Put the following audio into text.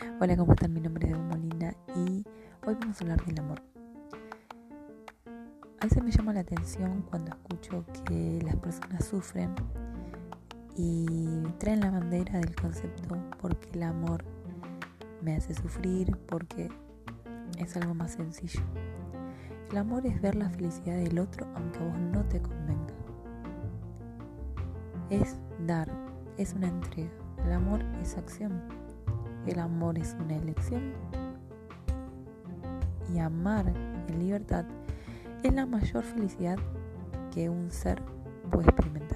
Hola, ¿cómo están? Mi nombre es Evo Molina y hoy vamos a hablar del amor. A veces me llama la atención cuando escucho que las personas sufren y traen la bandera del concepto porque el amor me hace sufrir, porque es algo más sencillo. El amor es ver la felicidad del otro aunque a vos no te convenga. Es dar, es una entrega. El amor es acción. El amor es una elección. Y amar en libertad es la mayor felicidad que un ser puede experimentar.